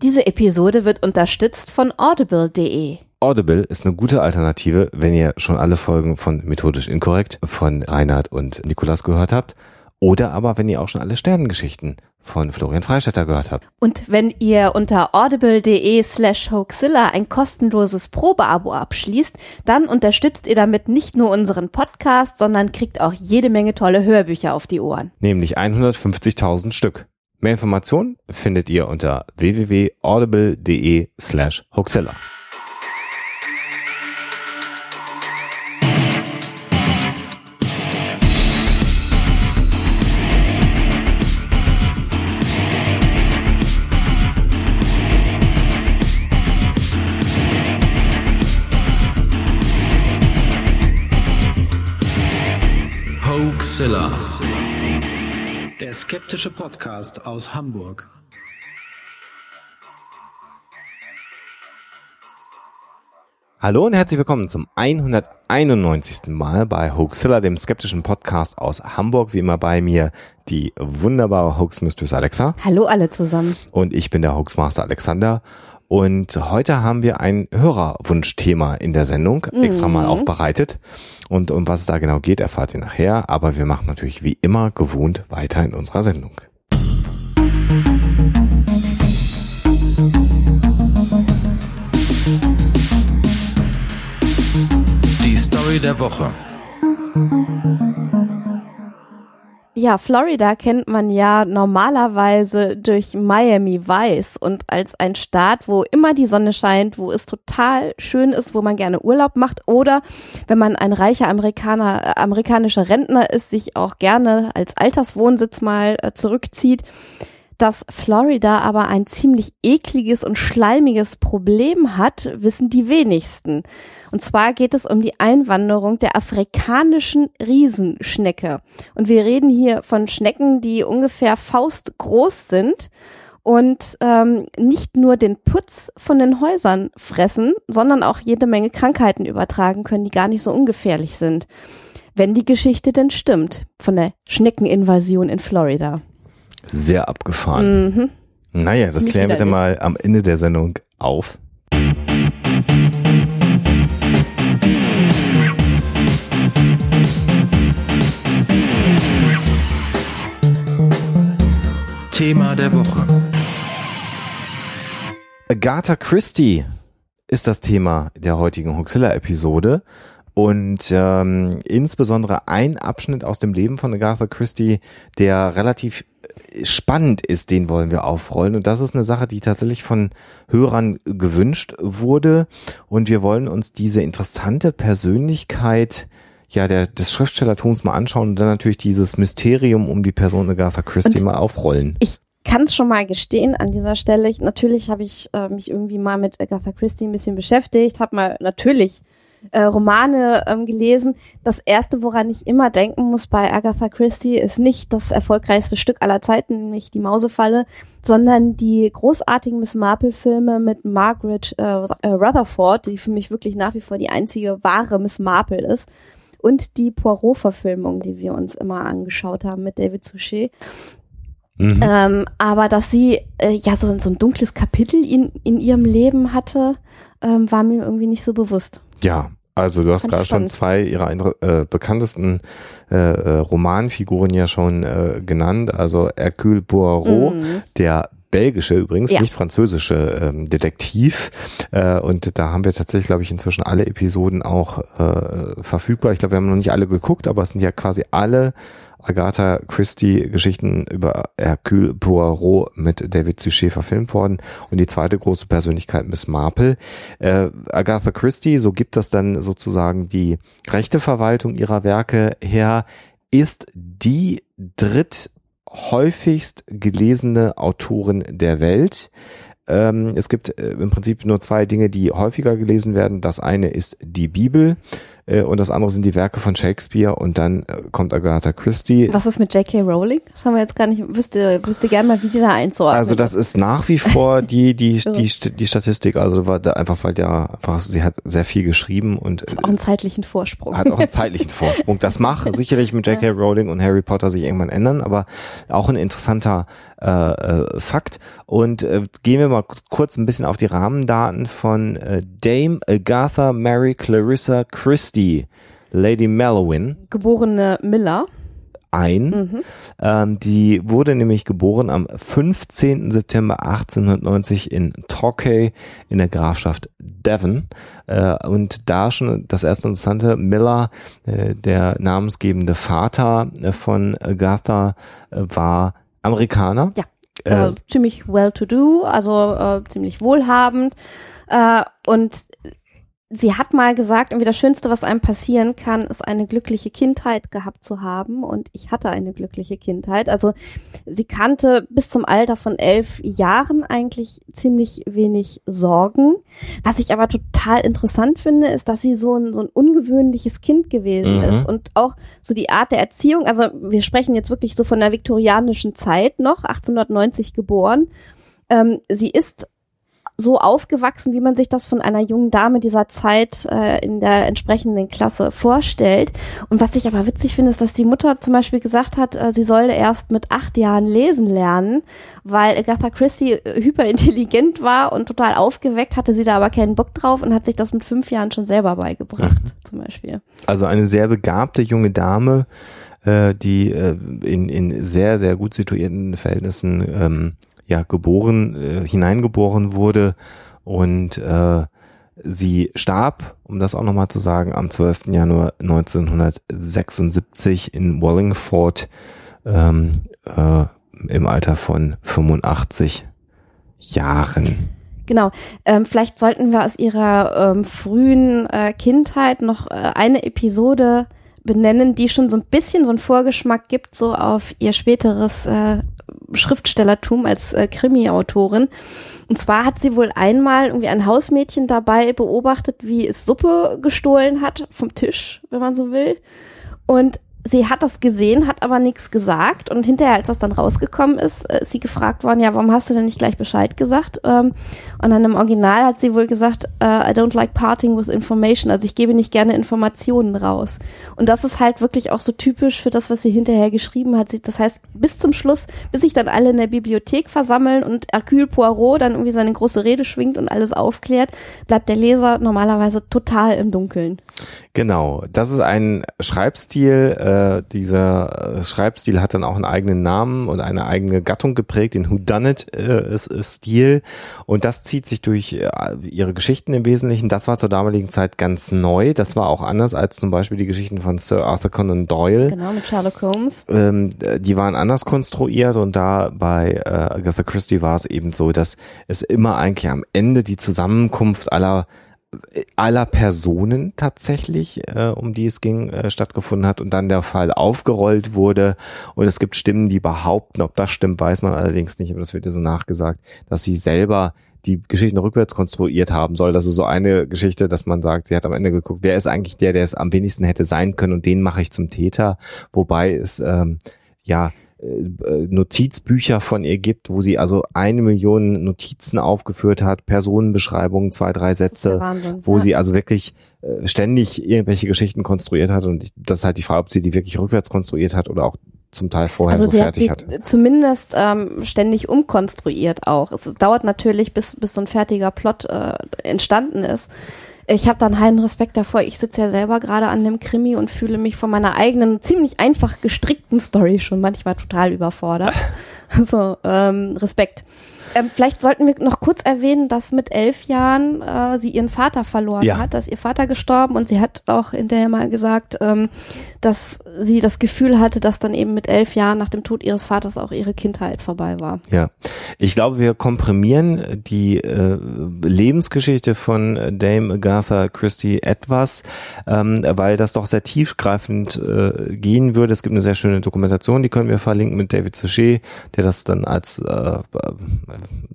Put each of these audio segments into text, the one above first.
Diese Episode wird unterstützt von audible.de. Audible ist eine gute Alternative, wenn ihr schon alle Folgen von Methodisch Inkorrekt von Reinhard und Nikolas gehört habt. Oder aber wenn ihr auch schon alle Sternengeschichten von Florian Freistetter gehört habt. Und wenn ihr unter audible.de slash hoaxilla ein kostenloses Probeabo abschließt, dann unterstützt ihr damit nicht nur unseren Podcast, sondern kriegt auch jede Menge tolle Hörbücher auf die Ohren. Nämlich 150.000 Stück. Mehr Informationen findet ihr unter www.audible.de slash hoaxilla. Hoaxilla. Der skeptische Podcast aus Hamburg. Hallo und herzlich willkommen zum 191. Mal bei Hoaxilla, dem skeptischen Podcast aus Hamburg. Wie immer bei mir die wunderbare Hoax Mistress Alexa. Hallo alle zusammen. Und ich bin der Hoaxmaster Alexander. Und heute haben wir ein Hörerwunschthema in der Sendung extra mal aufbereitet. Und um was es da genau geht, erfahrt ihr nachher. Aber wir machen natürlich wie immer gewohnt weiter in unserer Sendung. Die Story der Woche. Ja, Florida kennt man ja normalerweise durch Miami Vice und als ein Staat, wo immer die Sonne scheint, wo es total schön ist, wo man gerne Urlaub macht oder wenn man ein reicher Amerikaner, äh, amerikanischer Rentner ist, sich auch gerne als Alterswohnsitz mal äh, zurückzieht. Dass Florida aber ein ziemlich ekliges und schleimiges Problem hat, wissen die wenigsten. Und zwar geht es um die Einwanderung der afrikanischen Riesenschnecke. Und wir reden hier von Schnecken, die ungefähr faustgroß sind und ähm, nicht nur den Putz von den Häusern fressen, sondern auch jede Menge Krankheiten übertragen können, die gar nicht so ungefährlich sind. Wenn die Geschichte denn stimmt von der Schneckeninvasion in Florida. Sehr abgefahren. Mhm. Naja, das klären wir dann mal am Ende der Sendung auf. Thema der Woche. Agatha Christie ist das Thema der heutigen Huxilla-Episode. Und ähm, insbesondere ein Abschnitt aus dem Leben von Agatha Christie, der relativ spannend ist, den wollen wir aufrollen. Und das ist eine Sache, die tatsächlich von Hörern gewünscht wurde. Und wir wollen uns diese interessante Persönlichkeit ja, der, des Schriftstellertums mal anschauen und dann natürlich dieses Mysterium um die Person Agatha Christie Und mal aufrollen. Ich kann es schon mal gestehen an dieser Stelle. Ich, natürlich habe ich äh, mich irgendwie mal mit Agatha Christie ein bisschen beschäftigt, habe mal natürlich äh, Romane ähm, gelesen. Das erste, woran ich immer denken muss bei Agatha Christie, ist nicht das erfolgreichste Stück aller Zeiten, nämlich die Mausefalle, sondern die großartigen Miss Marple-Filme mit Margaret äh, äh, Rutherford, die für mich wirklich nach wie vor die einzige wahre Miss Marple ist. Und die Poirot-Verfilmung, die wir uns immer angeschaut haben mit David Suchet. Mhm. Ähm, aber dass sie äh, ja so, so ein dunkles Kapitel in, in ihrem Leben hatte, ähm, war mir irgendwie nicht so bewusst. Ja, also du hast Fand gerade schon zwei ihrer äh, bekanntesten äh, äh, Romanfiguren ja schon äh, genannt. Also Hercule Poirot, Mhm. der belgische übrigens, Ja. nicht französische ähm, Detektiv. Äh, und da haben wir tatsächlich, glaube ich, inzwischen alle Episoden auch äh, verfügbar. Ich glaube, wir haben noch nicht alle geguckt, aber es sind ja quasi alle Agatha Christie Geschichten über Hercule Poirot mit David Suchet verfilmt worden und die zweite große Persönlichkeit Miss Marple. Äh, Agatha Christie, so gibt das dann sozusagen die rechte Verwaltung ihrer Werke her, ist die dritthäufigst gelesene Autorin der Welt. Ähm, es gibt äh, im Prinzip nur zwei Dinge, die häufiger gelesen werden. Das eine ist die Bibel und das andere sind die Werke von Shakespeare und dann äh, kommt Agatha Christie. Was ist mit J.K. Rowling? Das haben wir jetzt gar nicht, wüsste, wüsste gerne mal, wie die da einzuordnen. Also das ist nach wie vor die, die, die, die Statistik, also war da einfach, weil ja einfach, sie hat sehr viel geschrieben und hat auch einen zeitlichen Vorsprung. Hat auch einen zeitlichen Vorsprung. Das macht sicherlich mit J.K. Rowling und Harry Potter sich irgendwann ändern, aber auch ein interessanter äh, äh, Fakt. Und äh, gehen wir mal kurz ein bisschen auf die Rahmendaten von äh, Dame Agatha Mary Clarissa Christie, Lady Mellowin. Geborene Miller ein. Mhm. Ähm, die wurde nämlich geboren am 15. September 1890 in Torquay in der Grafschaft Devon. Äh, und da schon das erste interessante, Miller, äh, der namensgebende Vater äh, von Agatha, äh, war Amerikaner. Ja. Äh, ziemlich well-to-do, also äh, ziemlich wohlhabend. Äh, und sie hat mal gesagt, irgendwie das Schönste, was einem passieren kann, ist eine glückliche Kindheit gehabt zu haben. Und ich hatte eine glückliche Kindheit. Also sie kannte bis zum Alter von elf Jahren eigentlich ziemlich wenig Sorgen. Was ich aber total interessant finde, ist, dass sie so ein, so ein ungewöhnliches Kind gewesen mhm. ist. Und auch so die Art der Erziehung, also wir sprechen jetzt wirklich so von der viktorianischen Zeit noch, 1890 geboren. Ähm, sie ist so aufgewachsen, wie man sich das von einer jungen Dame dieser Zeit äh, in der entsprechenden Klasse vorstellt. Und was ich aber witzig finde, ist, dass die Mutter zum Beispiel gesagt hat, äh, sie solle erst mit acht Jahren lesen lernen, weil Agatha Christie äh, hyperintelligent war und total aufgeweckt, hatte sie da aber keinen Bock drauf und hat sich das mit fünf Jahren schon selber beigebracht, mhm. zum Beispiel. Also eine sehr begabte junge Dame, äh, die äh, in, in sehr, sehr gut situierten Verhältnissen ähm, ja geboren, äh, hineingeboren wurde und äh, sie starb, um das auch nochmal zu sagen, am 12. Januar 1976 in Wallingford ähm, äh, im Alter von 85 Jahren. Genau. Ähm, vielleicht sollten wir aus ihrer ähm, frühen äh, Kindheit noch äh, eine Episode benennen, die schon so ein bisschen so einen Vorgeschmack gibt, so auf ihr späteres äh, Schriftstellertum als äh, Krimi-Autorin. Und zwar hat sie wohl einmal irgendwie ein Hausmädchen dabei beobachtet, wie es Suppe gestohlen hat vom Tisch, wenn man so will. Und sie hat das gesehen, hat aber nichts gesagt und hinterher, als das dann rausgekommen ist, äh, ist sie gefragt worden, ja, warum hast du denn nicht gleich Bescheid gesagt? Ähm, und dann im Original hat sie wohl gesagt, uh, I don't like parting with information, also ich gebe nicht gerne Informationen raus. Und das ist halt wirklich auch so typisch für das, was sie hinterher geschrieben hat. Das heißt, bis zum Schluss, bis sich dann alle in der Bibliothek versammeln und Hercule Poirot dann irgendwie seine große Rede schwingt und alles aufklärt, bleibt der Leser normalerweise total im Dunkeln. Genau, das ist ein Schreibstil, äh, dieser äh, Schreibstil hat dann auch einen eigenen Namen und eine eigene Gattung geprägt, den Whodunit-Stil. Äh, und das zieht sich durch äh, ihre Geschichten im Wesentlichen. Das war zur damaligen Zeit ganz neu. Das war auch anders als zum Beispiel die Geschichten von Sir Arthur Conan Doyle. Genau, mit Sherlock Holmes. Ähm, die waren anders konstruiert und da bei äh, Agatha Christie war es eben so, dass es immer eigentlich am Ende die Zusammenkunft aller aller Personen tatsächlich, äh, um die es ging, äh, stattgefunden hat und dann der Fall aufgerollt wurde. Und es gibt Stimmen, die behaupten, ob das stimmt, weiß man allerdings nicht, aber das wird ja so nachgesagt, dass sie selber die Geschichten rückwärts konstruiert haben soll. Das ist so eine Geschichte, dass man sagt, sie hat am Ende geguckt, wer ist eigentlich der, der es am wenigsten hätte sein können und den mache ich zum Täter. Wobei es ähm, ja Notizbücher von ihr gibt, wo sie also eine Million Notizen aufgeführt hat, Personenbeschreibungen, zwei, drei Sätze, Wahnsinn, wo ja. sie also wirklich äh, ständig irgendwelche Geschichten konstruiert hat und das ist halt die Frage, ob sie die wirklich rückwärts konstruiert hat oder auch zum Teil vorher also so sie fertig hat. Sie zumindest ähm, ständig umkonstruiert auch. Es, es dauert natürlich, bis, bis so ein fertiger Plot äh, entstanden ist ich habe dann heiden Respekt davor. Ich sitze ja selber gerade an dem Krimi und fühle mich von meiner eigenen, ziemlich einfach gestrickten Story schon manchmal total überfordert. so, ähm, Respekt. Ähm, vielleicht sollten wir noch kurz erwähnen, dass mit elf Jahren äh, sie ihren Vater verloren ja. hat. dass ihr Vater gestorben und sie hat auch hinterher mal gesagt, ähm, dass sie das Gefühl hatte, dass dann eben mit elf Jahren nach dem Tod ihres Vaters auch ihre Kindheit vorbei war. Ja, ich glaube, wir komprimieren die äh, Lebensgeschichte von Dame Agatha Christie etwas, ähm, weil das doch sehr tiefgreifend äh, gehen würde. Es gibt eine sehr schöne Dokumentation, die können wir verlinken mit David Suchet, der das dann als äh,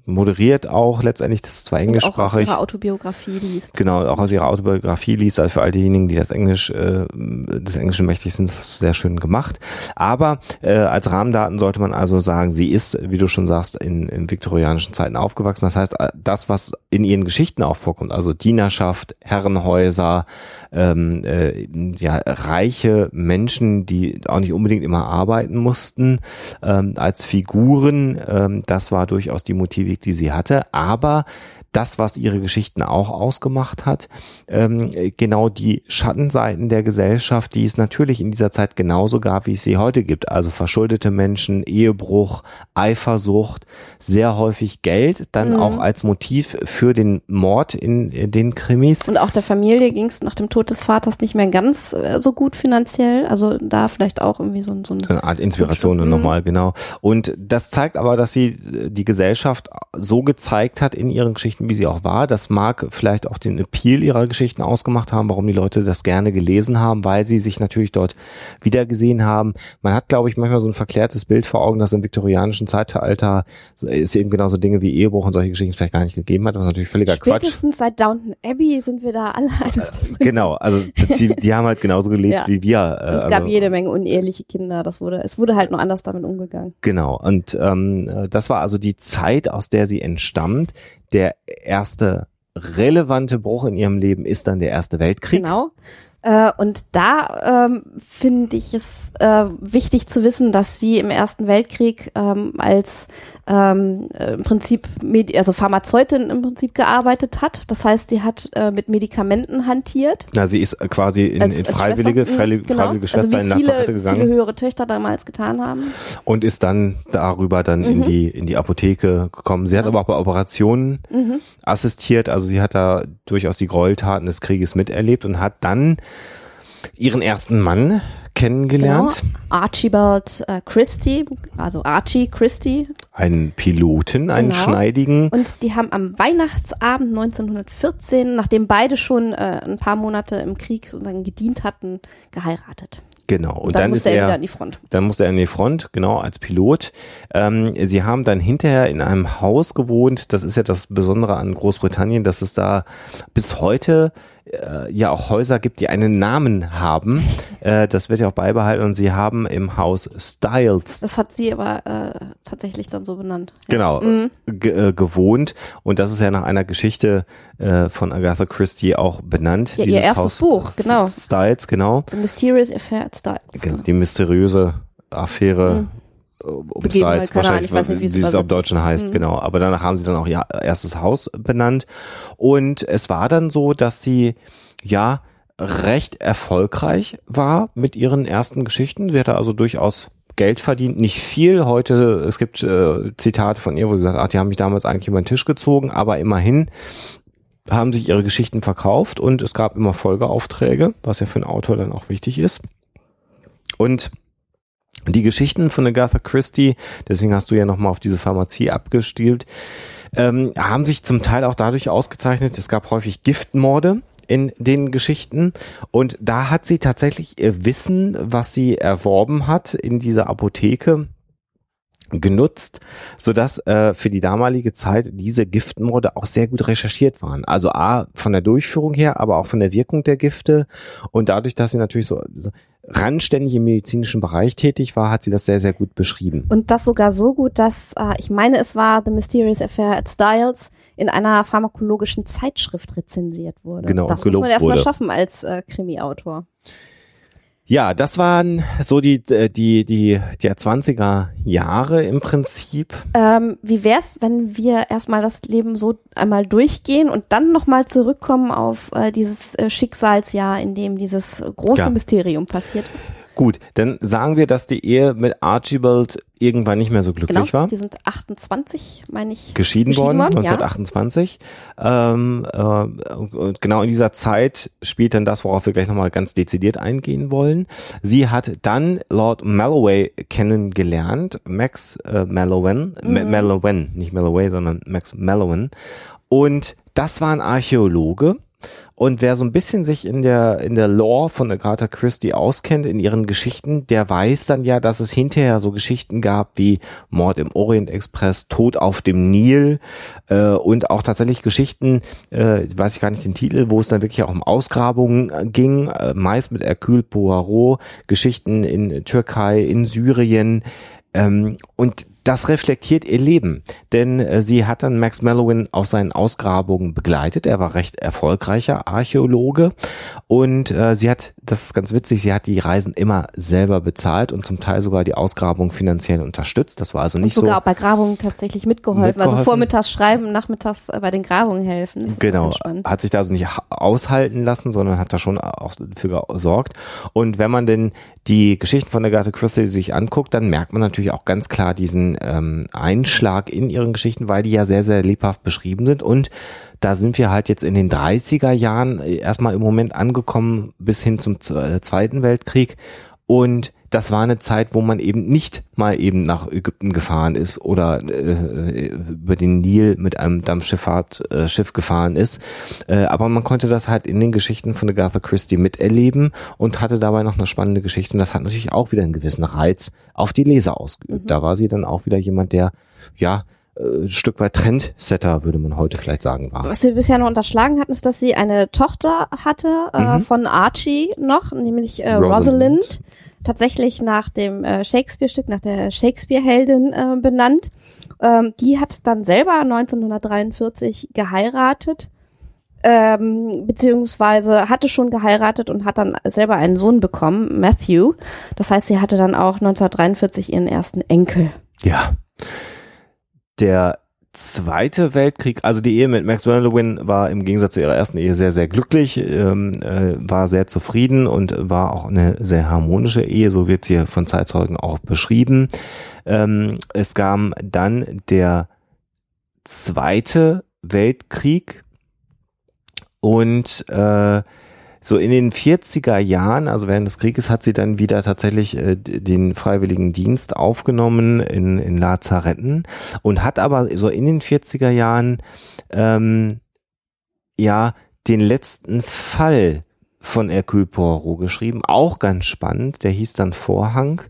moderiert auch letztendlich, das ist zwar Und auch aus englischsprachig. ihrer Autobiografie liest. Genau, auch aus ihrer Autobiografie liest, also für all diejenigen, die das Englisch, äh, des Englischen mächtig sind, das ist sehr schön gemacht. Aber äh, als Rahmendaten sollte man also sagen, sie ist, wie du schon sagst, in, in viktorianischen Zeiten aufgewachsen. Das heißt, äh, das, was in ihren Geschichten auch vorkommt, also Dienerschaft, Herrenhäuser, ähm, äh, ja, reiche Menschen, die auch nicht unbedingt immer arbeiten mussten, ähm, als Figuren, ähm, das war durchaus die Motivik, die sie hatte. Aber das, was ihre Geschichten auch ausgemacht hat, ähm, genau die Schattenseiten der Gesellschaft, die es natürlich in dieser Zeit genauso gab, wie es sie heute gibt. Also verschuldete Menschen, Ehebruch, Eifersucht, sehr häufig Geld, dann Mhm. auch als Motiv für den Mord in, in den Krimis. Und auch der Familie ging es nach dem Tod des Vaters nicht mehr ganz äh, so gut finanziell. Also da vielleicht auch irgendwie so, so ein So eine Art Inspiration Mhm. nochmal, genau. Und das zeigt aber, dass sie äh, die Gesellschaft so gezeigt hat in ihren Geschichten, wie sie auch war. Das mag vielleicht auch den Appeal ihrer Geschichten ausgemacht haben, warum die Leute das gerne gelesen haben, weil sie sich natürlich dort wiedergesehen haben. Man hat, glaube ich, manchmal so ein verklärtes Bild vor Augen, dass im viktorianischen Zeitalter es eben genauso Dinge wie Ehebruch und solche Geschichten vielleicht gar nicht gegeben hat, was natürlich völliger Quatsch Spätestens seit Downton Abbey sind wir da alle eines Besseren. Genau, also die, die haben halt genauso gelebt Ja. wie wir. äh, es gab also- jede Menge uneheliche Kinder. Das wurde, es wurde halt nur anders damit umgegangen. Genau, und ähm, äh, das war also die Zeit, aus der sie entstammt. Der erste relevante Bruch in ihrem Leben ist dann der Erste Weltkrieg. Genau. Äh, und da ähm, finde ich es äh, wichtig zu wissen, dass sie im Ersten Weltkrieg ähm, als ähm, äh, im Prinzip Medi also Pharmazeutin im Prinzip gearbeitet hat. Das heißt, sie hat äh, mit Medikamenten hantiert. Na, sie ist äh, quasi in, als, in als freiwillige, Schwester. freiwillige, Mhm, genau. freiwillige Schwester also in Lazarette viele, gegangen viele höhere Töchter damals getan haben. und ist dann darüber dann in Mhm. die in die Apotheke gekommen. Sie hat aber auch bei Operationen Mhm. assistiert, also sie hat da durchaus die Gräueltaten des Krieges miterlebt und hat dann ihren ersten Mann kennengelernt, Genau. Archibald äh, Christie, also Archie Christie. einen Piloten, einen Genau. schneidigen. Und die haben am Weihnachtsabend 1914, nachdem beide schon äh, ein paar Monate im Krieg sozusagen gedient hatten, geheiratet. Genau. Und, Und dann, dann, ist musste er, wieder er an die Front. Dann musste er in die Front, genau, als Pilot. Ähm, sie haben dann hinterher in einem Haus gewohnt. Das ist ja das Besondere an Großbritannien, dass es da bis heute äh, ja auch Häuser gibt, die einen Namen haben. äh, das wird ja auch beibehalten. Und sie haben im Haus Styles Das hat sie aber äh, tatsächlich dann so benannt. Genau Mhm. ge äh, gewohnt. Und das ist ja nach einer Geschichte äh, von Agatha Christie auch benannt. Ja, ihr erstes Haus Buch, genau. Styles, genau. The Mysterious Affair at Styles. Genau, die mysteriöse Affäre äh, um keine Ahnung, wahrscheinlich, ich weiß nicht, wie es wie es auf Deutschen ist. heißt, Mhm. genau. Aber danach haben sie dann auch ihr erstes Haus benannt. Und es war dann so, dass sie, ja, recht erfolgreich war mit ihren ersten Geschichten. Sie hatte also durchaus Geld verdient, nicht viel. Heute, es gibt äh, Zitate von ihr, wo sie sagt, ach, die haben mich damals eigentlich über den Tisch gezogen, aber immerhin haben sich ihre Geschichten verkauft und es gab immer Folgeaufträge, was ja für einen Autor dann auch wichtig ist. Und die Geschichten von Agatha Christie, deswegen hast du ja nochmal auf diese Pharmazie abgestielt, ähm, haben sich zum Teil auch dadurch ausgezeichnet, es gab häufig Giftmorde in den Geschichten und da hat sie tatsächlich ihr Wissen, was sie erworben hat in dieser Apotheke, genutzt, so dass äh, für die damalige Zeit diese Giftmorde auch sehr gut recherchiert waren. Also a von der Durchführung her, aber auch von der Wirkung der Gifte und dadurch, dass sie natürlich so randständig im medizinischen Bereich tätig war, hat sie das sehr sehr gut beschrieben. Und das sogar so gut, dass äh, ich meine, es war The Mysterious Affair at Styles in einer pharmakologischen Zeitschrift rezensiert wurde. Genau, das muss man erstmal schaffen als äh, Krimi-Autor. Ja, das waren so die äh, die die der 20er Jahre im Prinzip. Ähm, wie wär's, wenn wir erstmal das Leben so einmal durchgehen und dann nochmal zurückkommen auf äh, dieses äh, Schicksalsjahr, in dem dieses große Ja. Mysterium passiert ist? Gut, dann sagen wir, dass die Ehe mit Archibald irgendwann nicht mehr so glücklich Genau, war. die sind 28, meine ich. geschieden, worden, ja. 1928. Ähm, äh, und genau in dieser Zeit spielt dann das, worauf wir gleich nochmal ganz dezidiert eingehen wollen. Sie hat dann Lord Malloway kennengelernt, Max äh, Mallowan, Ma- Mallowan, nicht Malloway, sondern Max Mallowan. Und das war ein Archäologe. Und wer so ein bisschen sich in der, in der Lore von Agatha Christie auskennt, in ihren Geschichten, der weiß dann ja, dass es hinterher so Geschichten gab wie Mord im Orient Express, Tod auf dem Nil äh, und auch tatsächlich Geschichten, äh, weiß ich gar nicht den Titel, wo es dann wirklich auch um Ausgrabungen äh, ging, äh, meist mit Hercule Poirot, Geschichten in Türkei, in Syrien. Ähm, und das reflektiert ihr Leben, denn äh, sie hat dann Max Mellowin auf seinen Ausgrabungen begleitet. Er war recht erfolgreicher Archäologe und äh, sie hat, das ist ganz witzig, sie hat die Reisen immer selber bezahlt und zum Teil sogar die Ausgrabung finanziell unterstützt. Das war also nicht und sogar so. auch bei Grabungen tatsächlich mitgeholfen. Also Mitgeholfen. vormittags schreiben, nachmittags äh, bei den Grabungen helfen. Das ist Genau, hat sich da also nicht ha- aushalten lassen, sondern hat da schon auch für gesorgt. Und wenn man denn die Geschichten von Agatha Christie sich anguckt, dann merkt man natürlich auch ganz klar diesen ähm, Einschlag in ihren Geschichten, weil die ja sehr, sehr lebhaft beschrieben sind. Und da sind wir halt jetzt in den 30er Jahren äh, erstmal im Moment angekommen bis hin zum äh, Zweiten Weltkrieg. Und das war eine Zeit, wo man eben nicht mal eben nach Ägypten gefahren ist oder äh, über den Nil mit einem Dampfschifffahrt äh, Schiff gefahren ist. Äh, aber man konnte das halt in den Geschichten von Agatha Christie miterleben und hatte dabei noch eine spannende Geschichte. Und das hat natürlich auch wieder einen gewissen Reiz auf die Leser ausgeübt. Da war sie dann auch wieder jemand, der, ja, ein Stück weit Trendsetter, würde man heute vielleicht sagen, war. Was wir bisher noch unterschlagen hatten, ist, dass sie eine Tochter hatte äh, Mhm. von Archie noch, nämlich äh, Rosalind. Rosalind. Tatsächlich nach dem äh, Shakespeare-Stück, nach der Shakespeare-Heldin äh, benannt. Ähm, die hat dann selber 1943 geheiratet, ähm, beziehungsweise hatte schon geheiratet und hat dann selber einen Sohn bekommen, Matthew. Das heißt, sie hatte dann auch 1943 ihren ersten Enkel. Ja. Der Zweite Weltkrieg, also die Ehe mit Max Verlewin war im Gegensatz zu ihrer ersten Ehe sehr, sehr glücklich, ähm, äh, war sehr zufrieden und war auch eine sehr harmonische Ehe, so wird hier von Zeitzeugen auch beschrieben. Ähm, es kam dann der Zweite Weltkrieg und äh, so in den 40er Jahren, also während des Krieges, hat sie dann wieder tatsächlich äh, den freiwilligen Dienst aufgenommen in, in Lazaretten und hat aber so in den 40er Jahren ähm, ja den letzten Fall von Hercule Poirot geschrieben, auch ganz spannend, der hieß dann Vorhang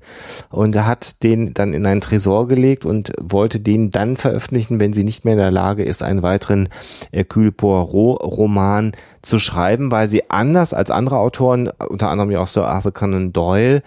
und er hat den dann in einen Tresor gelegt und wollte den dann veröffentlichen, wenn sie nicht mehr in der Lage ist, einen weiteren Hercule Poirot Roman zu schreiben, weil sie anders als andere Autoren, unter anderem ja auch Sir Arthur Conan Doyle,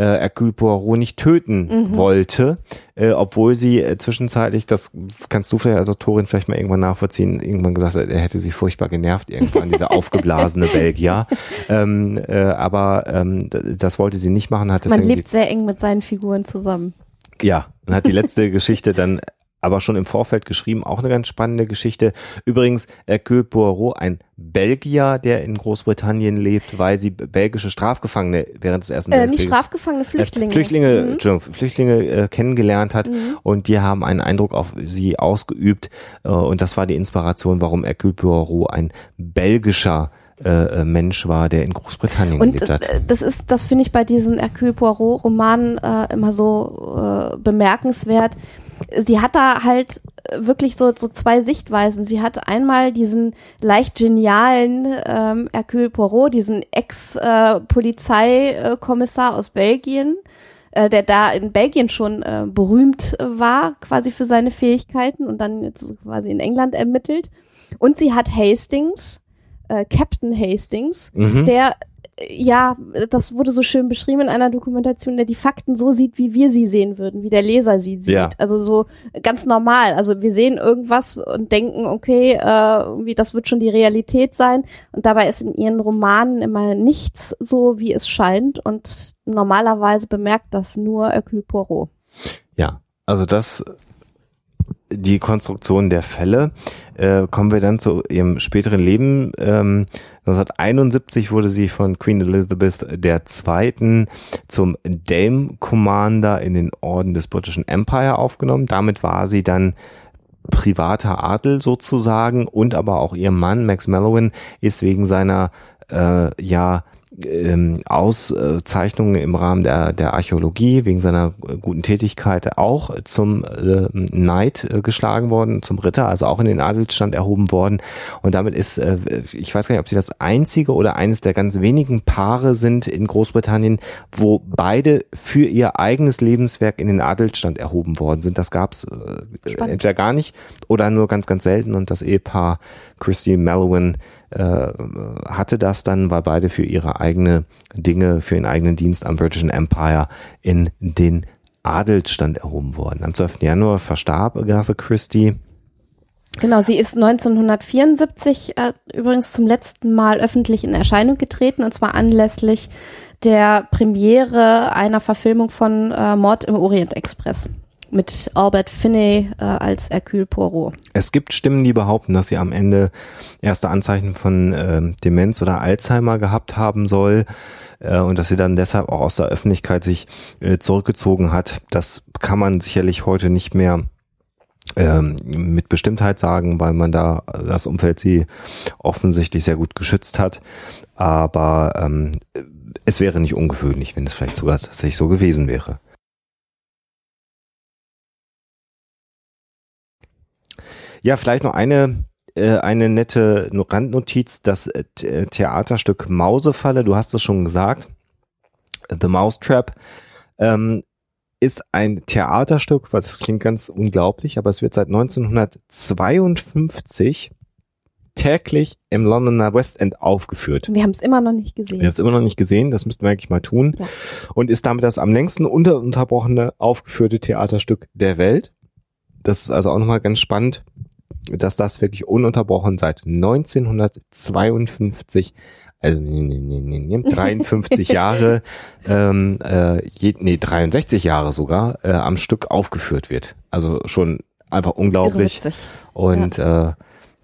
äh, Hercule Poirot nicht töten wollte, äh, obwohl sie äh, zwischenzeitlich, das kannst du vielleicht als Autorin vielleicht mal irgendwann nachvollziehen, irgendwann gesagt hat, er hätte sie furchtbar genervt, irgendwann dieser aufgeblasene Belgier. Ähm, äh, aber ähm, das wollte sie nicht machen, hat Man lebt sehr eng mit seinen Figuren zusammen. ja, und hat die letzte Geschichte dann aber schon im Vorfeld geschrieben, auch eine ganz spannende Geschichte. Übrigens, Hercule Poirot, ein Belgier, der in Großbritannien lebt, weil sie belgische Strafgefangene während des Ersten Äh, nicht Weltkriegs strafgefangene Flüchtlinge. äh, Flüchtlinge, Mhm. Entschuldigung, Flüchtlinge äh, kennengelernt hat und die haben einen Eindruck auf sie ausgeübt äh, und das war die Inspiration, warum Hercule Poirot ein belgischer äh, äh, Mensch war, der in Großbritannien Und gelebt hat. äh, das ist, das finde ich bei diesen Hercule Poirot Romanen äh, immer so äh, bemerkenswert. Sie hat da halt äh, wirklich so, so zwei Sichtweisen. Sie hat einmal diesen leicht genialen ähm, Hercule Poirot, diesen Ex-Polizeikommissar aus Belgien, äh, der da in Belgien schon äh, berühmt äh, war, quasi für seine Fähigkeiten und dann jetzt quasi in England ermittelt. Und sie hat Hastings, äh, Captain Hastings, Mhm. der äh, ja, das wurde so schön beschrieben in einer Dokumentation, der die Fakten so sieht, wie wir sie sehen würden, wie der Leser sie sieht. Ja. Also so ganz normal. Also wir sehen irgendwas und denken, okay, äh, irgendwie das wird schon die Realität sein. Und dabei ist in ihren Romanen immer nichts so, wie es scheint. Und normalerweise bemerkt das nur Hercule Poirot. Ja, also das, die Konstruktion der Fälle, äh, kommen wir dann zu ihrem späteren Leben. Ähm, 1971 wurde sie von Queen Elizabeth II. zum Dame Commander in den Orden des Britischen Empire aufgenommen. Damit war sie dann privater Adel sozusagen und aber auch ihr Mann Max Mellowin ist wegen seiner äh, ja ähm, Auszeichnungen im Rahmen der, der Archäologie wegen seiner guten Tätigkeit auch zum äh, Knight äh, geschlagen worden, zum Ritter, also auch in den Adelsstand erhoben worden. Und damit ist, äh, ich weiß gar nicht, ob sie das einzige oder eines der ganz wenigen Paare sind in Großbritannien, wo beide für ihr eigenes Lebenswerk in den Adelsstand erhoben worden sind. Das gab es äh, entweder gar nicht oder nur ganz, ganz selten. Und das Ehepaar Christy Mallowan äh, hatte das dann, weil beide für ihre eigene Dinge, für ihren eigenen Dienst am British Empire in den Adelsstand erhoben worden. Am 12. Januar verstarb Agatha Christie. Genau, sie ist 1974 äh, übrigens zum letzten Mal öffentlich in Erscheinung getreten und zwar anlässlich der Premiere einer Verfilmung von äh, Mord im Orient Express mit Albert Finney äh, als Hercule Poirot. Es gibt Stimmen, die behaupten, dass sie am Ende erste Anzeichen von äh, Demenz oder Alzheimer gehabt haben soll äh, und dass sie dann deshalb auch aus der Öffentlichkeit sich äh, zurückgezogen hat. Das kann man sicherlich heute nicht mehr ähm, mit Bestimmtheit sagen, weil man da das Umfeld sie offensichtlich sehr gut geschützt hat. Aber ähm, es wäre nicht ungewöhnlich, wenn es vielleicht sogar tatsächlich so gewesen wäre. Ja, vielleicht noch eine äh, eine nette Randnotiz, das äh, Theaterstück Mausefalle, du hast es schon gesagt, The Mousetrap, ähm, ist ein Theaterstück, was klingt ganz unglaublich, aber es wird seit 1952 täglich im Londoner West End aufgeführt. Wir haben es immer noch nicht gesehen. Wir haben es immer noch nicht gesehen, das müssten wir eigentlich mal tun. Ja. Und ist damit das am längsten unterbrochene aufgeführte Theaterstück der Welt. Das ist also auch nochmal ganz spannend dass das wirklich ununterbrochen seit 1952, also nee, nee, nee, nee, 53 Jahre, ähm, äh, je, nee, 63 Jahre sogar, äh, am Stück aufgeführt wird. Also schon einfach unglaublich. Und ja. äh,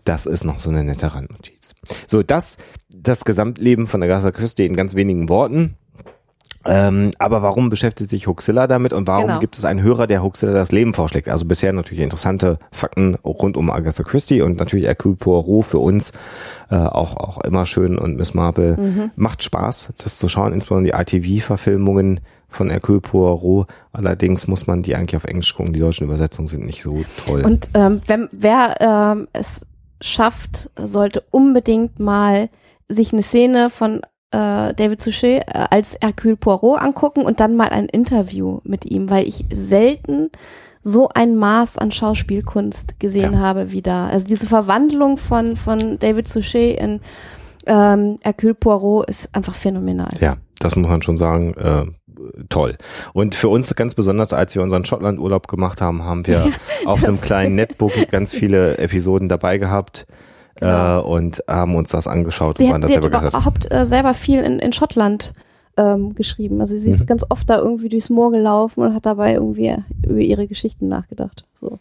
das ist noch so eine nette Randnotiz. So, das, das Gesamtleben von Agatha Christie in ganz wenigen Worten. Ähm, aber warum beschäftigt sich Huxilla damit und warum genau. gibt es einen Hörer, der Huxilla das Leben vorschlägt? Also bisher natürlich interessante Fakten rund um Agatha Christie und natürlich Hercule Poirot für uns äh, auch, auch immer schön und Miss Marple. Mhm. Macht Spaß, das zu schauen, insbesondere die ITV-Verfilmungen von Hercule Poirot. Allerdings muss man die eigentlich auf Englisch gucken. Die deutschen Übersetzungen sind nicht so toll. Und ähm, wenn, wer ähm, es schafft, sollte unbedingt mal sich eine Szene von äh, David Suchet äh, als Hercule Poirot angucken und dann mal ein Interview mit ihm, weil ich selten so ein Maß an Schauspielkunst gesehen ja. habe wie da. Also diese Verwandlung von, von David Suchet in ähm, Hercule Poirot ist einfach phänomenal. Ja, das muss man schon sagen. Äh, toll. Und für uns ganz besonders, als wir unseren Schottland-Urlaub gemacht haben, haben wir auf einem kleinen Netbook ganz viele Episoden dabei gehabt genau. äh, und haben uns das angeschaut sie und waren das selber gehört. überhaupt äh, selber viel in, in Schottland ähm, geschrieben. Also sie ist mhm. ganz oft da irgendwie durchs Moor gelaufen und hat dabei irgendwie über ihre Geschichten nachgedacht. So.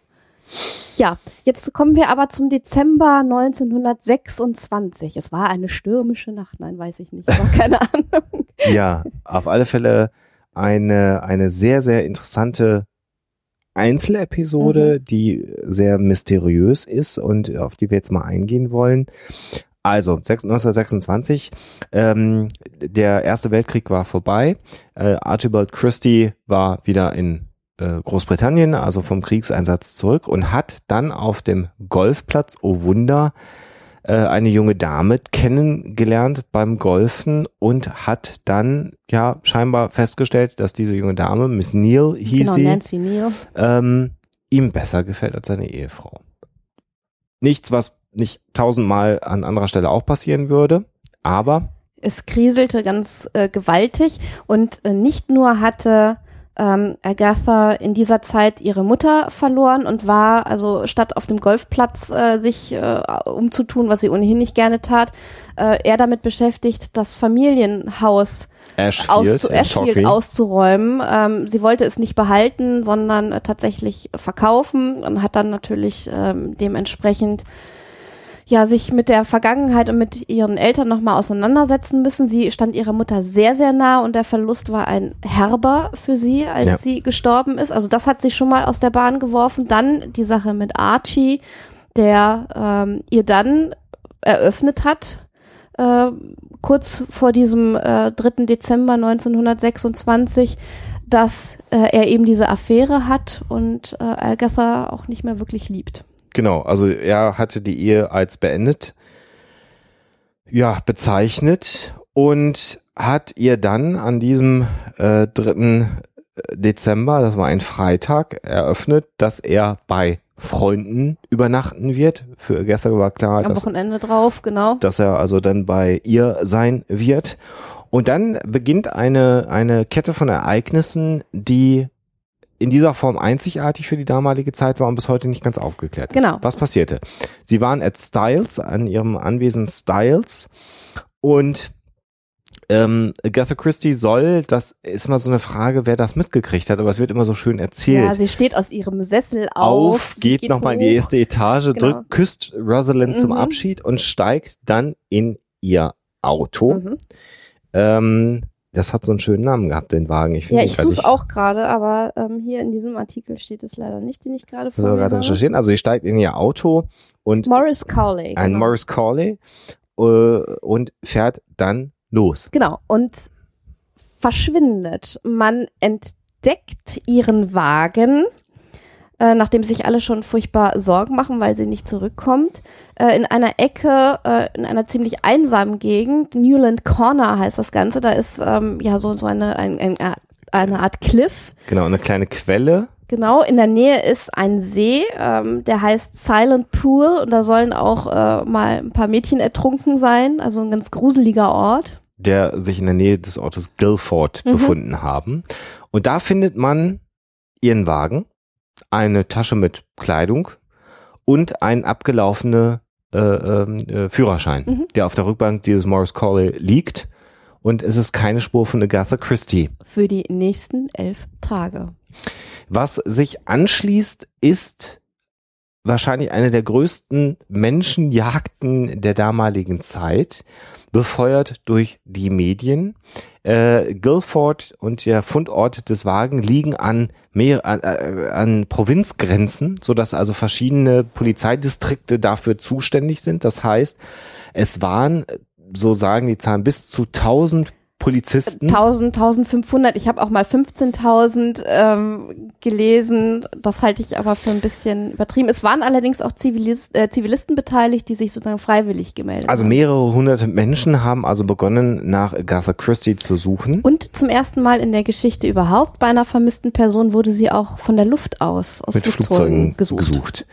Ja, jetzt kommen wir aber zum Dezember 1926. Es war eine stürmische Nacht. Nein, weiß ich nicht. War keine Ahnung. ja, auf alle Fälle eine, eine sehr, sehr interessante Einzelepisode, mhm. die sehr mysteriös ist und auf die wir jetzt mal eingehen wollen. Also 1926, ähm, der Erste Weltkrieg war vorbei. Äh, Archibald Christie war wieder in äh, Großbritannien, also vom Kriegseinsatz zurück und hat dann auf dem Golfplatz, oh Wunder, äh, eine junge Dame kennengelernt beim Golfen und hat dann ja scheinbar festgestellt, dass diese junge Dame, Miss Neal hieß genau, sie, Nancy Neal. Ähm, ihm besser gefällt als seine Ehefrau. Nichts, was nicht tausendmal an anderer Stelle auch passieren würde, aber es kriselte ganz äh, gewaltig und äh, nicht nur hatte ähm, Agatha in dieser Zeit ihre Mutter verloren und war also statt auf dem Golfplatz äh, sich äh, umzutun, was sie ohnehin nicht gerne tat, äh, eher damit beschäftigt, das Familienhaus Ashfield, Ashfield auszuräumen. Ähm, sie wollte es nicht behalten, sondern äh, tatsächlich verkaufen und hat dann natürlich ähm, dementsprechend ja sich mit der Vergangenheit und mit ihren Eltern nochmal auseinandersetzen müssen. Sie stand ihrer Mutter sehr, sehr nah und der Verlust war ein herber für sie, als ja. sie gestorben ist. Also das hat sie schon mal aus der Bahn geworfen. Dann die Sache mit Archie, der ähm, ihr dann eröffnet hat, äh, kurz vor diesem äh, 3. Dezember 1926, dass äh, er eben diese Affäre hat und äh, Agatha auch nicht mehr wirklich liebt. Genau, also er hatte die Ehe als beendet, ja, bezeichnet und hat ihr dann an diesem äh, 3. Dezember, das war ein Freitag, eröffnet, dass er bei Freunden übernachten wird. Für Agatha war klar, Am dass, Wochenende drauf, genau. dass er also dann bei ihr sein wird. Und dann beginnt eine, eine Kette von Ereignissen, die in dieser Form einzigartig für die damalige Zeit war und bis heute nicht ganz aufgeklärt ist. Genau. Was passierte? Sie waren at Styles, an ihrem Anwesen Styles und ähm, Agatha Christie soll, das ist mal so eine Frage, wer das mitgekriegt hat, aber es wird immer so schön erzählt. Ja, sie steht aus ihrem Sessel auf, auf, sie geht, nochmal in die erste Etage, Genau. drückt, küsst Rosalind zum Mhm. Abschied und steigt dann in ihr Auto. Mhm. Ähm, das hat so einen schönen Namen gehabt, den Wagen. Ich finde Ja, ich suche es auch gerade, aber ähm, hier in diesem Artikel steht es leider nicht, den ich gerade Müssen wir vor mir gerade habe. recherchieren. Also sie steigt in ihr Auto und Morris Cowley. ein genau. Morris Corley äh, und fährt dann los. Genau, und verschwindet. Man entdeckt ihren Wagen, äh, nachdem sich alle schon furchtbar Sorgen machen, weil sie nicht zurückkommt, äh, in einer Ecke, äh, in einer ziemlich einsamen Gegend. Newland Corner heißt das Ganze. Da ist ähm, ja so, so eine, ein, ein, eine Art Cliff. Genau, eine kleine Quelle. Genau, in der Nähe ist ein See, ähm, der heißt Silent Pool und da sollen auch äh, mal ein paar Mädchen ertrunken sein, also ein ganz gruseliger Ort. der sich in der Nähe des Ortes Guilford Mhm. befunden haben. Und da findet man ihren Wagen, eine Tasche mit Kleidung und einen abgelaufene äh, ähm, äh, Führerschein, Mhm. der auf der Rückbank dieses Morris Corley liegt. Und es ist keine Spur von Agatha Christie. Für die nächsten elf Tage. Was sich anschließt, ist wahrscheinlich eine der größten Menschenjagden der damaligen Zeit, befeuert durch die Medien. Äh, Guilford und der Fundort des Wagen liegen an, mehr, äh, an Provinzgrenzen, so dass also verschiedene Polizeidistrikte dafür zuständig sind. Das heißt, es waren, so sagen die Zahlen, bis zu 1000 Polizisten. 1000, 1500, ich habe auch mal 15.000 ähm, gelesen. Das halte ich aber für ein bisschen übertrieben. Es waren allerdings auch Zivilist, äh, Zivilisten beteiligt, die sich sozusagen freiwillig gemeldet Also haben. mehrere hunderte Menschen haben also begonnen, nach Agatha Christie zu suchen. Und zum ersten Mal in der Geschichte überhaupt bei einer vermissten Person wurde sie auch von der Luft aus, aus mit Flugzeugen, Flugzeugen gesucht. gesucht.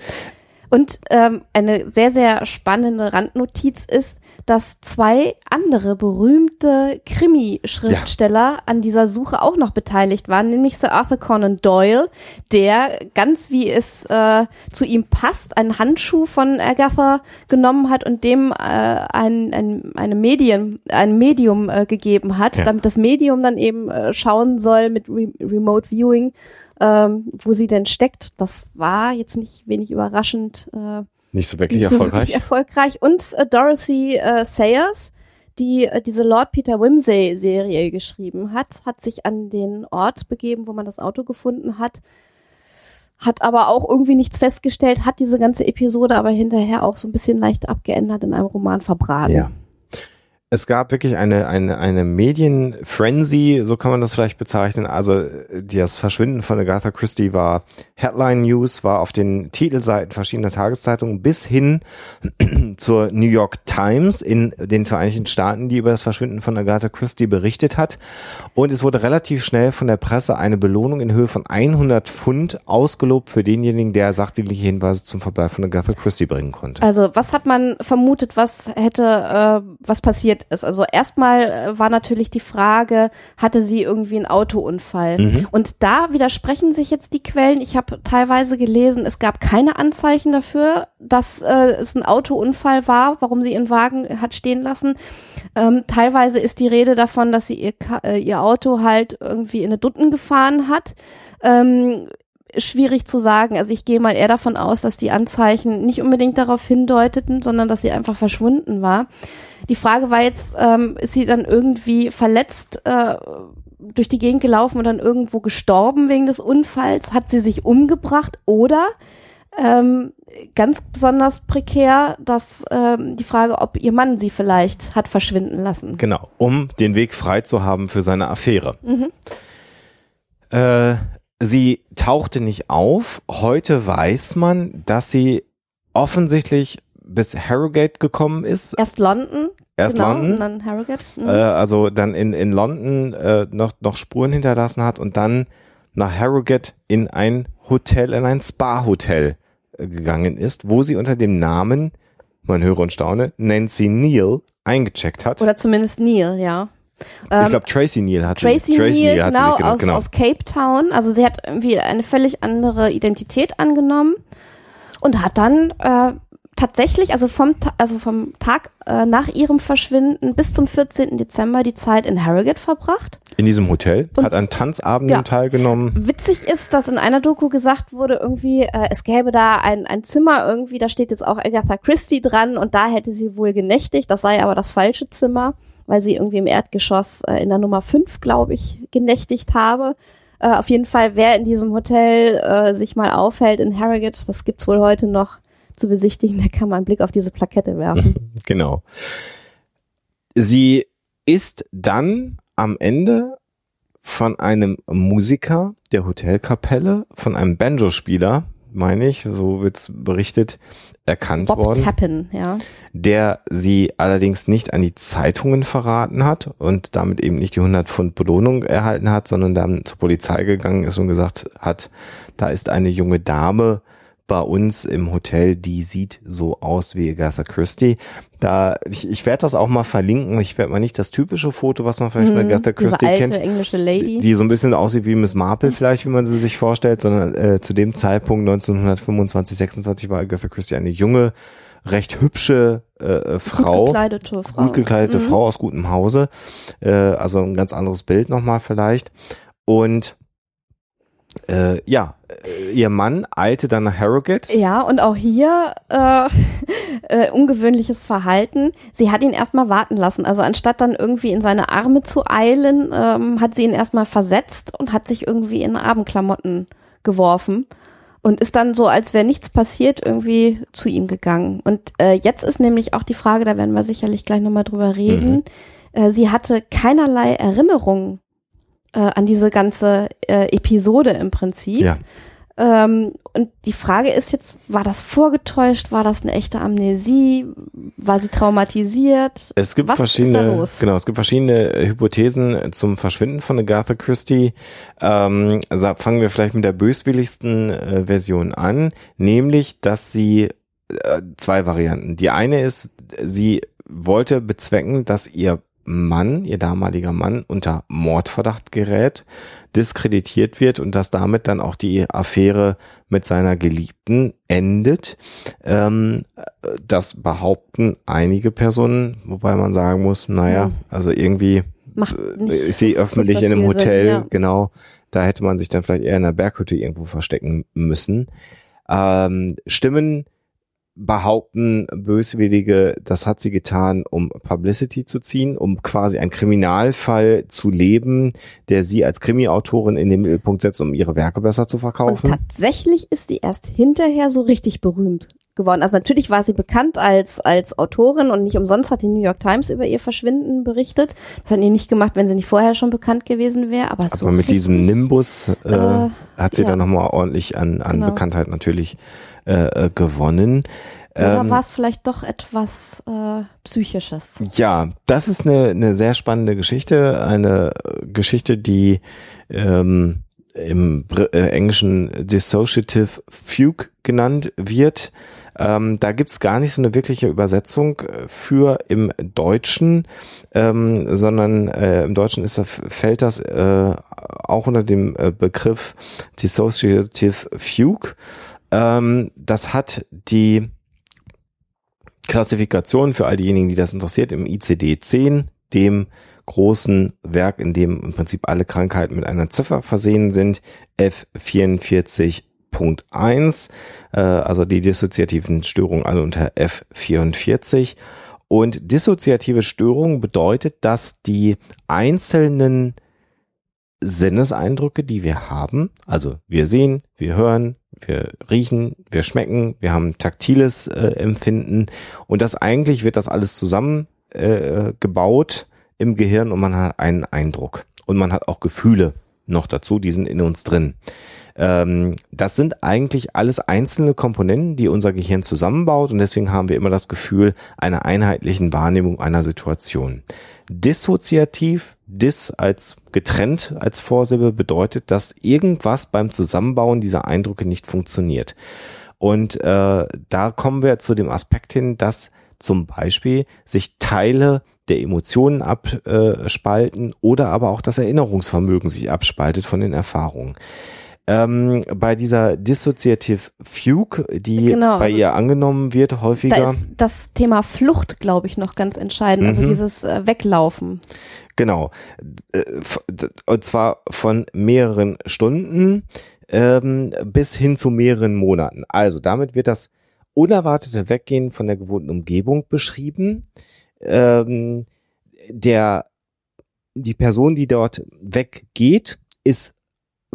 Und ähm, eine sehr, sehr spannende Randnotiz ist, dass zwei andere berühmte Krimi-Schriftsteller an dieser Suche auch noch beteiligt waren, nämlich Sir Arthur Conan Doyle, der ganz wie es äh, zu ihm passt, einen Handschuh von Agatha genommen hat und dem äh, ein, ein, eine Medien, ein Medium äh, gegeben hat, Ja. damit das Medium dann eben äh, schauen soll mit Re Remote Viewing, ähm, wo sie denn steckt. Das war jetzt nicht wenig überraschend. Äh, Nicht so wirklich nicht so erfolgreich. wirklich erfolgreich. Und äh, Dorothy äh, Sayers, die äh, diese Lord Peter Wimsey Serie geschrieben hat, hat sich an den Ort begeben, wo man das Auto gefunden hat. Hat aber auch irgendwie nichts festgestellt, hat diese ganze Episode aber hinterher auch so ein bisschen leicht abgeändert in einem Roman verbraten. Ja. Es gab wirklich eine, eine, eine Medienfrenzy, so kann man das vielleicht bezeichnen. Also das Verschwinden von Agatha Christie war Headline News, war auf den Titelseiten verschiedener Tageszeitungen bis hin zur New York Times in den Vereinigten Staaten, die über das Verschwinden von Agatha Christie berichtet hat. Und es wurde relativ schnell von der Presse eine Belohnung in Höhe von 100 Pfund ausgelobt für denjenigen, der sachdienliche Hinweise zum Verbleib von Agatha Christie bringen konnte. Also, was hat man vermutet, was hätte, äh, was passiert ist? Also, erstmal äh, war natürlich die Frage, hatte sie irgendwie einen Autounfall? Mhm. Und da widersprechen sich jetzt die Quellen. Ich habe teilweise gelesen, es gab keine Anzeichen dafür, dass äh, es ein Autounfall war, warum sie ihren Wagen hat stehen lassen. Ähm, teilweise ist die Rede davon, dass sie ihr, äh, ihr Auto halt irgendwie in eine Dutten gefahren hat. Ähm, schwierig zu sagen. Also ich gehe mal eher davon aus, dass die Anzeichen nicht unbedingt darauf hindeuteten, sondern dass sie einfach verschwunden war. Die Frage war jetzt, ähm, ist sie dann irgendwie verletzt äh, durch die Gegend gelaufen und dann irgendwo gestorben wegen des Unfalls? Hat sie sich umgebracht oder Ähm, ganz besonders prekär, dass ähm, die Frage, ob ihr Mann sie vielleicht hat verschwinden lassen. Genau, um den Weg frei zu haben für seine Affäre. Mhm. Äh, sie tauchte nicht auf. Heute weiß man, dass sie offensichtlich bis Harrogate gekommen ist. Erst London, Erst genau, London. dann Harrogate. Mhm. äh, also dann in, in London äh, noch, noch Spuren hinterlassen hat und dann nach Harrogate in ein Hotel, in ein Spa-Hotel äh, gegangen ist, wo sie unter dem Namen, man höre und staune, Nancy Neal eingecheckt hat. Oder zumindest Neil, ja. ich glaube, Tracy Neal hat Tracy, sie, Neal, hat genau, sie aus, genau. aus Cape Town. Also sie hat irgendwie eine völlig andere Identität angenommen und hat dann äh, tatsächlich, also vom, also vom Tag äh, nach ihrem Verschwinden bis zum 14. Dezember die Zeit in Harrogate verbracht. in diesem Hotel, Und- hat an Tanzabenden Ja. teilgenommen. Witzig ist, dass in einer Doku gesagt wurde, irgendwie, äh, es gäbe da ein, ein Zimmer irgendwie, da steht jetzt auch Agatha Christie dran und da hätte sie wohl genächtigt. Das sei aber das falsche Zimmer, weil sie irgendwie im Erdgeschoss äh, in der Nummer 5, glaube ich, genächtigt habe. Äh, auf jeden Fall, wer in diesem Hotel äh, sich mal aufhält in Harrogate, das gibt's wohl heute noch zu besichtigen, der kann mal einen Blick auf diese Plakette werfen. Genau. Sie ist dann am Ende von einem Musiker der Hotelkapelle, von einem Banjo-Spieler, meine ich, so wird's berichtet, erkannt Bob worden, Tappen, ja. der sie allerdings nicht an die Zeitungen verraten hat und damit eben nicht die 100 Pfund Belohnung erhalten hat, sondern dann zur Polizei gegangen ist und gesagt hat, da ist eine junge Dame bei uns im Hotel, die sieht so aus wie Agatha Christie. Da, ich, ich werde das auch mal verlinken. Ich werde mal nicht das typische Foto, was man vielleicht bei Mhm, Agatha Diese Christie alte kennt, englische Lady. die so ein bisschen aussieht wie Miss Marple vielleicht, wie man sie sich vorstellt, sondern äh, zu dem Zeitpunkt 1925, 26 war Agatha Christie eine junge, recht hübsche äh, Frau. Gut gekleidete Frau. Gut gekleidete Mhm. Frau aus gutem Hause. Äh, also ein ganz anderes Bild nochmal vielleicht. Und äh, ja, äh, ihr Mann eilte dann nach Harrogate. Ja, und auch hier äh, äh, ungewöhnliches Verhalten. Sie hat ihn erstmal warten lassen. Also anstatt dann irgendwie in seine Arme zu eilen, ähm, hat sie ihn erstmal versetzt und hat sich irgendwie in Abendklamotten geworfen und ist dann so, als wäre nichts passiert, irgendwie zu ihm gegangen. Und äh, jetzt ist nämlich auch die Frage, da werden wir sicherlich gleich nochmal drüber reden. Mhm. Äh, sie hatte keinerlei Erinnerung äh, an diese ganze äh, Episode im Prinzip. Ja. Ähm, und die Frage ist jetzt, war das vorgetäuscht? War das eine echte Amnesie? War sie traumatisiert? Es gibt Was ist da verschiedene, los? genau, es gibt verschiedene äh, Hypothesen zum Verschwinden von Agatha Christie. Ähm, also fangen wir vielleicht mit der böswilligsten äh, Version an, nämlich, dass sie äh, zwei Varianten. Die eine ist, sie wollte bezwecken, dass ihr Mann, ihr damaliger Mann, unter Mordverdacht gerät, diskreditiert wird und dass damit dann auch die Affäre mit seiner Geliebten endet. Ähm, das behaupten einige Personen, wobei man sagen muss, naja, also irgendwie nicht ist sie öffentlich in einem viel Sinn, Hotel, ja. genau. Da hätte man sich dann vielleicht eher in einer Berghütte irgendwo verstecken müssen. Ähm, Stimmen behaupten Böswillige, das hat sie getan, um Publicity zu ziehen, um quasi einen Kriminalfall zu leben, der sie als Krimi-Autorin in den Mittelpunkt setzt, um ihre Werke besser zu Und verkaufen. tatsächlich ist sie erst hinterher so richtig berühmt geworden. Also natürlich war sie bekannt als, als Autorin und nicht umsonst hat die New York Times über ihr Verschwinden berichtet. Das hat die nicht gemacht, wenn sie nicht vorher schon bekannt gewesen wäre. Aber, so Aber mit diesem Nimbus äh, äh, hat sie ja. dann nochmal ordentlich an, an Genau. Bekanntheit natürlich äh, äh, gewonnen. Oder Ähm, war es vielleicht doch etwas äh, Psychisches? Ja, das ist eine, eine sehr spannende Geschichte, eine äh, Geschichte, die ähm, im äh, Englischen Dissociative Fugue genannt wird. Ähm, da gibt's gar nicht so eine wirkliche Übersetzung äh, für im Deutschen, ähm, sondern äh, im Deutschen ist, fällt das äh, auch unter dem Begriff Dissociative Fugue. Ähm, das hat die Klassifikation für all diejenigen, die das interessiert, im ICD-10, dem großen Werk, in dem im Prinzip alle Krankheiten mit einer Ziffer versehen sind, F44.1, äh, also die dissoziativen Störungen alle unter F44. Und dissoziative Störung bedeutet, dass die einzelnen Sinneseindrücke, die wir haben. Also wir sehen, wir hören, wir riechen, wir schmecken, wir haben taktiles äh, Empfinden und das eigentlich wird das alles zusammen äh, gebaut im Gehirn und man hat einen Eindruck und man hat auch Gefühle noch dazu, die sind in uns drin. Ähm, das sind eigentlich alles einzelne Komponenten, die unser Gehirn zusammenbaut und deswegen haben wir immer das Gefühl einer einheitlichen Wahrnehmung einer Situation. Dissoziativ, dis als getrennt als Vorsilbe bedeutet, dass irgendwas beim Zusammenbauen dieser Eindrücke nicht funktioniert. Und äh, da kommen wir zu dem Aspekt hin, dass zum Beispiel sich Teile der Emotionen abspalten oder aber auch das Erinnerungsvermögen sich abspaltet von den Erfahrungen. Ähm, bei dieser Dissociative Fugue, die Genau, bei also ihr angenommen wird, häufiger. Da ist das Thema Flucht, glaube ich, noch ganz entscheidend. Also Mhm. dieses äh, Weglaufen. Genau. Äh, Und zwar von mehreren Stunden ähm, bis hin zu mehreren Monaten. Also damit wird das unerwartete Weggehen von der gewohnten Umgebung beschrieben. Ähm, der, die Person, die dort weggeht, ist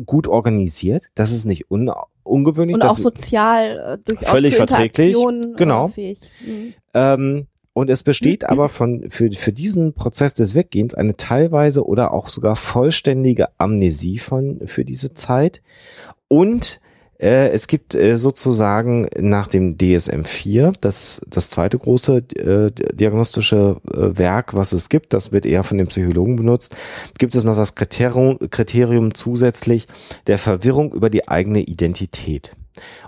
gut organisiert. Das ist nicht un ungewöhnlich. Und auch sozial äh, durchaus Völlig verträglich, genau. Äh, fähig. Mhm. Ähm, und es besteht aber von, für, für diesen Prozess des Weggehens eine teilweise oder auch sogar vollständige Amnesie von, für diese Zeit. Und äh, es gibt äh, sozusagen nach dem DSM-4, das, das zweite große äh, diagnostische äh, Werk, was es gibt, das wird eher von den Psychologen benutzt, gibt es noch das Kriterium, Kriterium zusätzlich der Verwirrung über die eigene Identität.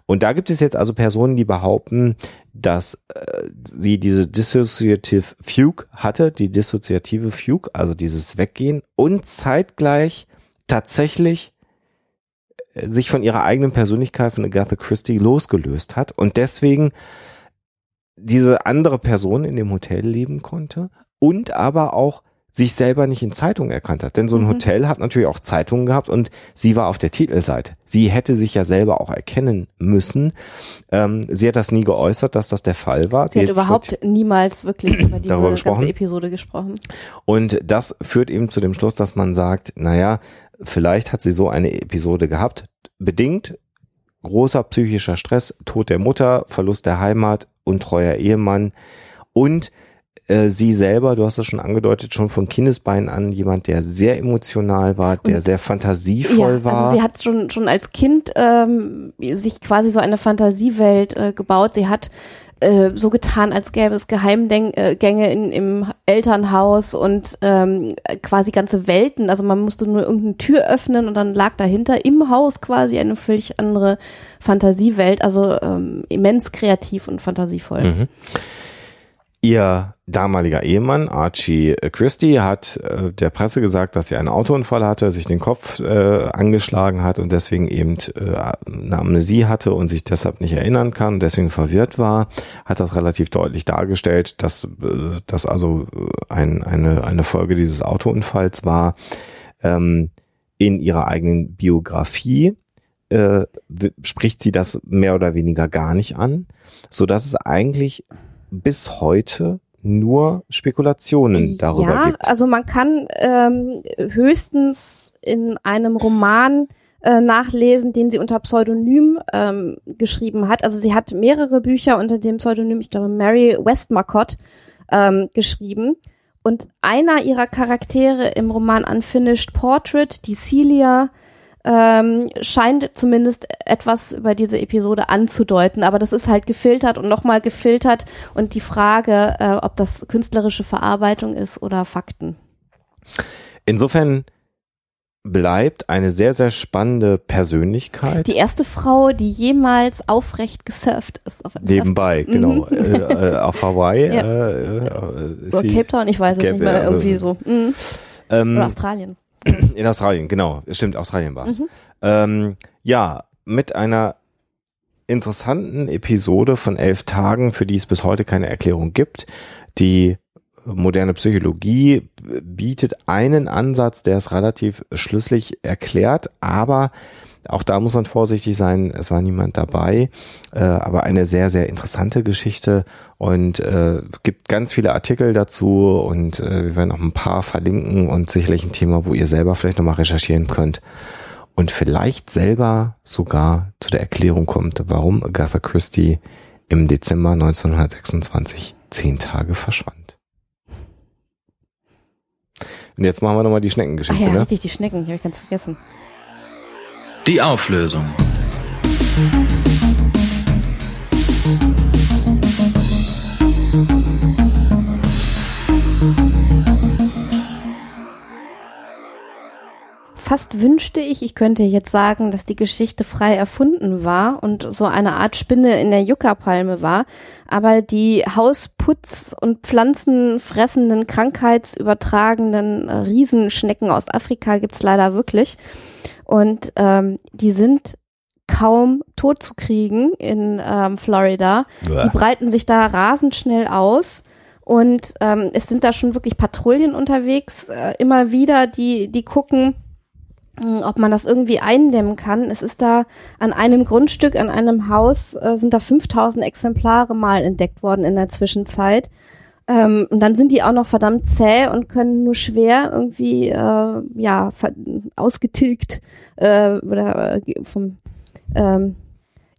Und da gibt es jetzt also Personen, die behaupten, dass äh, sie diese Dissociative Fugue hatte, die dissoziative Fugue, also dieses Weggehen und zeitgleich tatsächlich sich von ihrer eigenen Persönlichkeit von Agatha Christie losgelöst hat und deswegen diese andere Person in dem Hotel leben konnte und aber auch sich selber nicht in Zeitungen erkannt hat. Denn so ein Mhm. Hotel hat natürlich auch Zeitungen gehabt und sie war auf der Titelseite. Sie hätte sich ja selber auch erkennen müssen. Ähm, sie hat das nie geäußert, dass das der Fall war. Sie hat hat überhaupt niemals wirklich über diese Darüber gesprochen? ganze Episode gesprochen. Und das führt eben zu dem Schluss, dass man sagt, naja, vielleicht hat sie so eine Episode gehabt, bedingt großer psychischer Stress, Tod der Mutter, Verlust der Heimat, untreuer Ehemann und äh, sie selber, du hast das schon angedeutet, schon von Kindesbeinen an jemand, der sehr emotional war, der Und- sehr fantasievoll ja, war. also sie hat schon schon als Kind ähm, sich quasi so eine Fantasiewelt äh, gebaut. Sie hat äh, so getan, als gäbe es Geheimgänge in, im Elternhaus und ähm, quasi ganze Welten. Also man musste nur irgendeine Tür öffnen und dann lag dahinter im Haus quasi eine völlig andere Fantasiewelt. Also ähm, immens kreativ und fantasievoll. Mhm. Ihr damaliger Ehemann, Archie Christie, hat äh, der Presse gesagt, dass sie einen Autounfall hatte, sich den Kopf äh, angeschlagen hat und deswegen eben äh, eine Amnesie hatte und sich deshalb nicht erinnern kann und deswegen verwirrt war, hat das relativ deutlich dargestellt, dass das also ein, eine, eine Folge dieses Autounfalls war. Ähm, in ihrer eigenen Biografie spricht sie das mehr oder weniger gar nicht an, so dass es eigentlich bis heute nur Spekulationen darüber ja, gibt. also man kann ähm, höchstens in einem Roman äh, nachlesen, den sie unter Pseudonym ähm, geschrieben hat. Also sie hat mehrere Bücher unter dem Pseudonym, ich glaube Mary Westmacott, ähm, geschrieben. Und einer ihrer Charaktere im Roman Unfinished Portrait, die Celia, ähm, scheint zumindest etwas über diese Episode anzudeuten, aber das ist halt gefiltert und nochmal gefiltert und die Frage, äh, ob das künstlerische Verarbeitung ist oder Fakten. Insofern bleibt eine sehr, sehr spannende Persönlichkeit. Die erste Frau, die jemals aufrecht gesurft ist auf Nebenbei, Mhm. genau. äh, äh, auf Hawaii. Ja. Äh, äh, ist Surf. Oder Cape Town, ich weiß es nicht mehr, irgendwie äh, so. Mhm. ähm, Oder Australien. In Australien, genau. Stimmt, Australien war es. Mhm. Ähm, ja, mit einer interessanten Episode von elf Tagen, für die es bis heute keine Erklärung gibt. Die moderne Psychologie bietet einen Ansatz, der es relativ schlüssig erklärt, aber Auch da muss man vorsichtig sein, es war niemand dabei, äh, aber eine sehr, sehr interessante Geschichte und äh, gibt ganz viele Artikel dazu und äh, wir werden auch ein paar verlinken und sicherlich ein Thema, wo ihr selber vielleicht nochmal recherchieren könnt und vielleicht selber sogar zu der Erklärung kommt, warum Agatha Christie im Dezember 1926 zehn Tage verschwand. Und jetzt machen wir nochmal die Schneckengeschichte. Ach ja, ne? richtig, die Schnecken, die habe ich ganz vergessen. Die Auflösung. Fast wünschte ich, ich könnte jetzt sagen, dass die Geschichte frei erfunden war und so eine Art Spinne in der Yucca-Palme war. Aber die Hausputz- und pflanzenfressenden, krankheitsübertragenden äh, Riesenschnecken aus Afrika gibt's leider wirklich. Und ähm, die sind kaum tot zu kriegen in ähm, Florida. Uah. Die breiten sich da rasend schnell aus. Und ähm, es sind da schon wirklich Patrouillen unterwegs, äh, immer wieder, die, die gucken, mh, ob man das irgendwie eindämmen kann. Es ist da an einem Grundstück, an einem Haus, äh, sind da 5000 Exemplare mal entdeckt worden in der Zwischenzeit. Ähm, und dann sind die auch noch verdammt zäh und können nur schwer irgendwie, äh, ja, ausgetilgt äh, oder äh, vom ähm,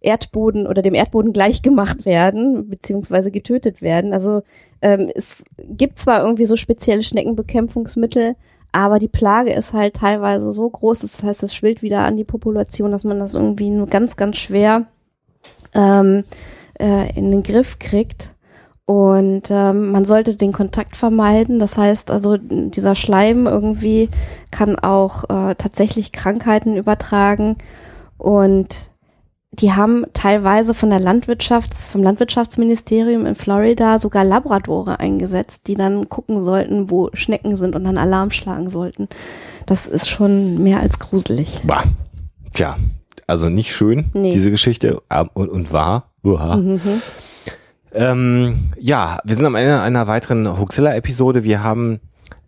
Erdboden oder dem Erdboden gleichgemacht werden, beziehungsweise getötet werden. Also ähm, es gibt zwar irgendwie so spezielle Schneckenbekämpfungsmittel, aber die Plage ist halt teilweise so groß, das heißt, es schwillt wieder an die Population, dass man das irgendwie nur ganz, ganz schwer ähm, äh, in den Griff kriegt. Und ähm, man sollte den Kontakt vermeiden. Das heißt also, dieser Schleim irgendwie kann auch äh, tatsächlich Krankheiten übertragen. Und die haben teilweise von der Landwirtschafts-, vom Landwirtschaftsministerium in Florida sogar Labradore eingesetzt, die dann gucken sollten, wo Schnecken sind und dann Alarm schlagen sollten. Das ist schon mehr als gruselig. Bah. Tja, also nicht schön, Nee. diese Geschichte und, und wahr. Uha. Mhm. Ähm, ja, wir sind am Ende einer weiteren Huxilla-Episode. Wir haben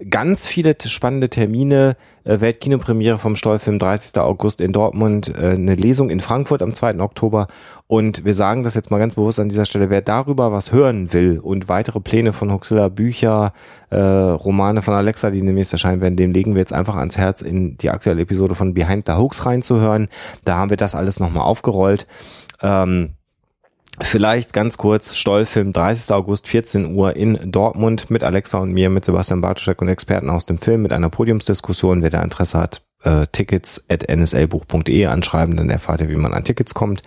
ganz viele spannende Termine. Äh, Weltkinopremiere vom Stollfilm 30. August in Dortmund, äh, eine Lesung in Frankfurt am 2. Oktober. Und wir sagen das jetzt mal ganz bewusst an dieser Stelle, wer darüber was hören will und weitere Pläne von Huxilla, Bücher, äh, Romane von Alexa, die demnächst erscheinen werden, dem legen wir jetzt einfach ans Herz, in die aktuelle Episode von Behind the Hoax reinzuhören. Da haben wir das alles nochmal aufgerollt. Ähm, Vielleicht ganz kurz, Stollfilm, 30. August, 14 Uhr in Dortmund mit Alexa und mir, mit Sebastian Bartoschek und Experten aus dem Film, mit einer Podiumsdiskussion. Wer da Interesse hat, äh, tickets at nslbuch.de anschreiben, dann erfahrt ihr, wie man an Tickets kommt.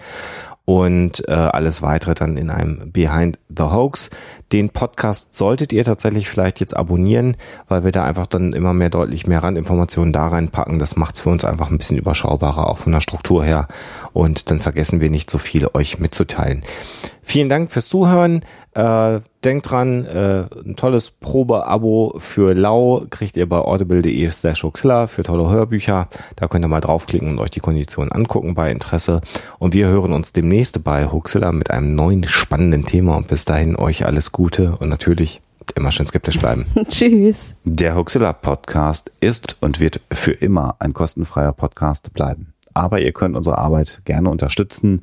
Und äh, alles weitere dann in einem Behind the Hoax. Den Podcast solltet ihr tatsächlich vielleicht jetzt abonnieren, weil wir da einfach dann immer mehr deutlich mehr Randinformationen da reinpacken. Das macht es für uns einfach ein bisschen überschaubarer, auch von der Struktur her. Und dann vergessen wir nicht so viel euch mitzuteilen. Vielen Dank fürs Zuhören. Äh, denkt dran, äh, ein tolles Probe-Abo für Lau kriegt ihr bei audible.de slash Huxilla für tolle Hörbücher. Da könnt ihr mal draufklicken und euch die Konditionen angucken bei Interesse. Und wir hören uns demnächst bei Huxilla mit einem neuen spannenden Thema. Und bis dahin euch alles Gute und natürlich immer schön skeptisch bleiben. Tschüss. Der Huxilla Podcast ist und wird für immer ein kostenfreier Podcast bleiben. Aber ihr könnt unsere Arbeit gerne unterstützen